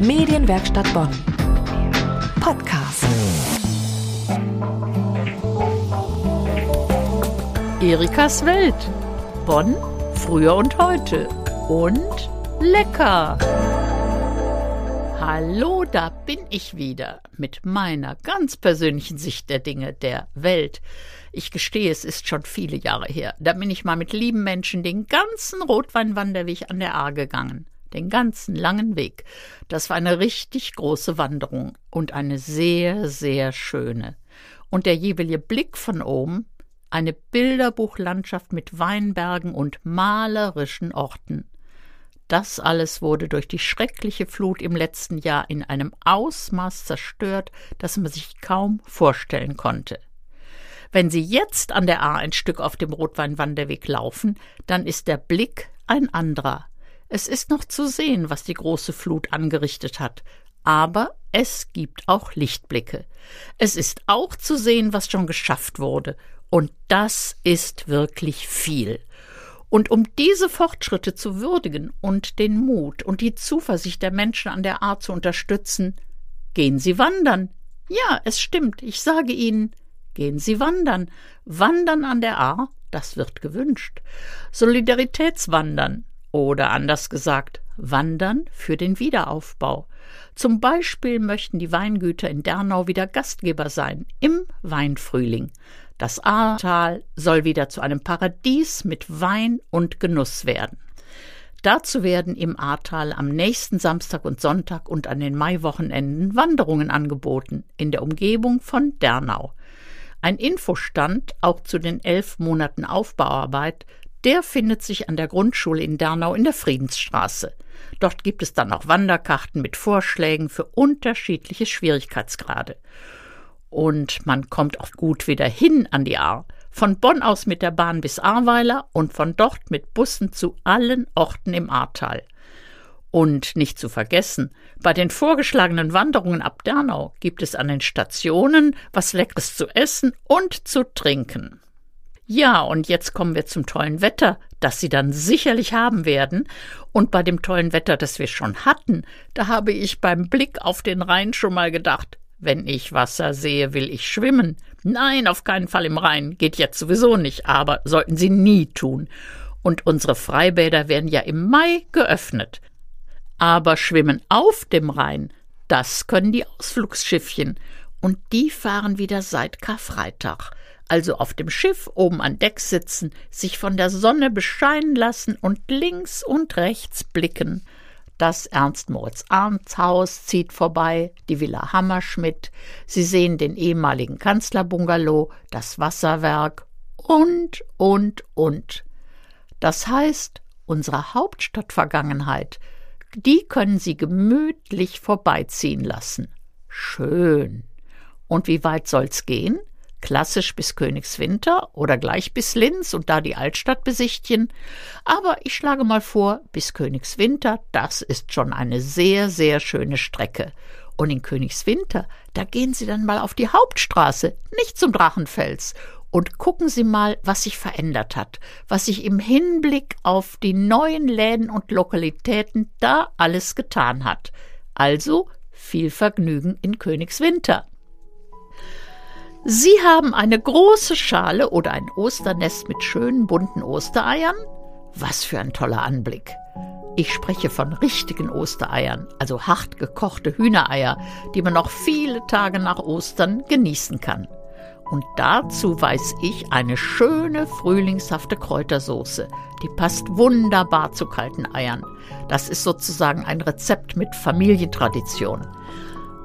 Medienwerkstatt Bonn. Podcast. Erikas Welt. Bonn, früher und heute. Und lecker. Hallo, da bin ich wieder mit meiner ganz persönlichen Sicht der Dinge der Welt. Ich gestehe, es ist schon viele Jahre her. Da bin ich mal mit lieben Menschen den ganzen Rotweinwanderweg an der Ahr gegangen den ganzen langen Weg. Das war eine richtig große Wanderung und eine sehr, sehr schöne. Und der jeweilige Blick von oben, eine Bilderbuchlandschaft mit Weinbergen und malerischen Orten. Das alles wurde durch die schreckliche Flut im letzten Jahr in einem Ausmaß zerstört, das man sich kaum vorstellen konnte. Wenn Sie jetzt an der A ein Stück auf dem Rotweinwanderweg laufen, dann ist der Blick ein anderer. Es ist noch zu sehen, was die große Flut angerichtet hat, aber es gibt auch Lichtblicke. Es ist auch zu sehen, was schon geschafft wurde, und das ist wirklich viel. Und um diese Fortschritte zu würdigen und den Mut und die Zuversicht der Menschen an der Art zu unterstützen, gehen Sie wandern. Ja, es stimmt, ich sage Ihnen, gehen Sie wandern. Wandern an der A, das wird gewünscht. Solidaritätswandern, oder anders gesagt, Wandern für den Wiederaufbau. Zum Beispiel möchten die Weingüter in Dernau wieder Gastgeber sein im Weinfrühling. Das Ahrtal soll wieder zu einem Paradies mit Wein und Genuss werden. Dazu werden im Ahrtal am nächsten Samstag und Sonntag und an den Maiwochenenden Wanderungen angeboten in der Umgebung von Dernau. Ein Infostand auch zu den elf Monaten Aufbauarbeit der findet sich an der Grundschule in Dernau in der Friedensstraße. Dort gibt es dann auch Wanderkarten mit Vorschlägen für unterschiedliche Schwierigkeitsgrade. Und man kommt auch gut wieder hin an die Ahr. Von Bonn aus mit der Bahn bis Ahrweiler und von dort mit Bussen zu allen Orten im Ahrtal. Und nicht zu vergessen, bei den vorgeschlagenen Wanderungen ab Dernau gibt es an den Stationen was Leckeres zu essen und zu trinken. Ja, und jetzt kommen wir zum tollen Wetter, das Sie dann sicherlich haben werden. Und bei dem tollen Wetter, das wir schon hatten, da habe ich beim Blick auf den Rhein schon mal gedacht, wenn ich Wasser sehe, will ich schwimmen. Nein, auf keinen Fall im Rhein, geht jetzt sowieso nicht, aber sollten Sie nie tun. Und unsere Freibäder werden ja im Mai geöffnet. Aber schwimmen auf dem Rhein, das können die Ausflugsschiffchen. Und die fahren wieder seit Karfreitag also auf dem Schiff oben an Deck sitzen, sich von der Sonne bescheinen lassen und links und rechts blicken. Das Ernst-Moritz-Arndt-Haus zieht vorbei, die Villa Hammerschmidt. Sie sehen den ehemaligen Kanzlerbungalow, das Wasserwerk und, und, und. Das heißt, unsere Hauptstadtvergangenheit, die können Sie gemütlich vorbeiziehen lassen. Schön. Und wie weit soll's gehen? klassisch bis Königswinter oder gleich bis Linz und da die Altstadt besichtigen. Aber ich schlage mal vor, bis Königswinter, das ist schon eine sehr, sehr schöne Strecke. Und in Königswinter, da gehen Sie dann mal auf die Hauptstraße, nicht zum Drachenfels, und gucken Sie mal, was sich verändert hat, was sich im Hinblick auf die neuen Läden und Lokalitäten da alles getan hat. Also viel Vergnügen in Königswinter. Sie haben eine große Schale oder ein Osternest mit schönen bunten Ostereiern? Was für ein toller Anblick. Ich spreche von richtigen Ostereiern, also hart gekochte Hühnereier, die man noch viele Tage nach Ostern genießen kann. Und dazu weiß ich eine schöne frühlingshafte Kräutersoße. Die passt wunderbar zu kalten Eiern. Das ist sozusagen ein Rezept mit Familientradition.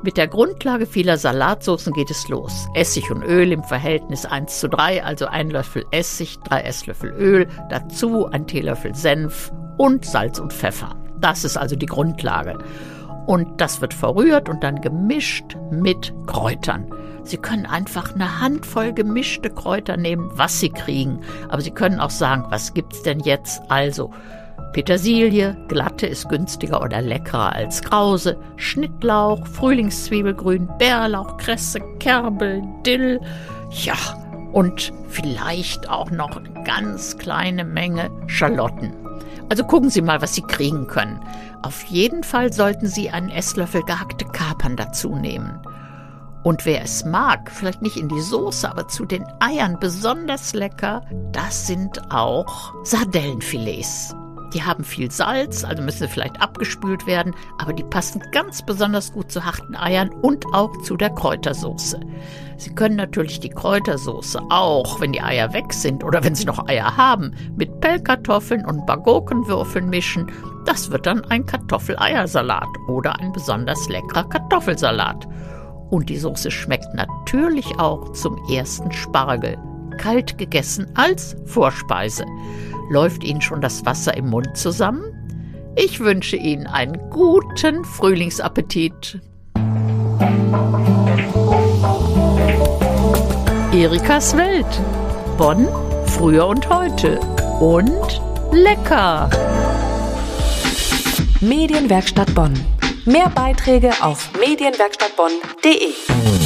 Mit der Grundlage vieler Salatsoßen geht es los. Essig und Öl im Verhältnis 1 zu 3, also ein Löffel Essig, drei Esslöffel Öl, dazu ein Teelöffel Senf und Salz und Pfeffer. Das ist also die Grundlage. Und das wird verrührt und dann gemischt mit Kräutern. Sie können einfach eine Handvoll gemischte Kräuter nehmen, was Sie kriegen. Aber Sie können auch sagen, was gibt's denn jetzt? Also Petersilie, glatte ist günstiger oder leckerer als krause, Schnittlauch, Frühlingszwiebelgrün, Bärlauch, Kresse, Kerbel, Dill, ja, und vielleicht auch noch eine ganz kleine Menge Schalotten. Also gucken Sie mal, was Sie kriegen können. Auf jeden Fall sollten Sie einen Esslöffel gehackte Kapern dazu nehmen. Und wer es mag, vielleicht nicht in die Soße, aber zu den Eiern besonders lecker, das sind auch Sardellenfilets. Die haben viel Salz, also müssen vielleicht abgespült werden, aber die passen ganz besonders gut zu harten Eiern und auch zu der Kräutersoße. Sie können natürlich die Kräutersoße auch, wenn die Eier weg sind oder wenn Sie noch Eier haben, mit Pellkartoffeln und Bagokenwürfeln mischen. Das wird dann ein Kartoffeleiersalat oder ein besonders leckerer Kartoffelsalat. Und die Soße schmeckt natürlich auch zum ersten Spargel, kalt gegessen als Vorspeise. Läuft Ihnen schon das Wasser im Mund zusammen? Ich wünsche Ihnen einen guten Frühlingsappetit. Erikas Welt. Bonn, früher und heute. Und lecker. Medienwerkstatt Bonn. Mehr Beiträge auf medienwerkstattbonn.de.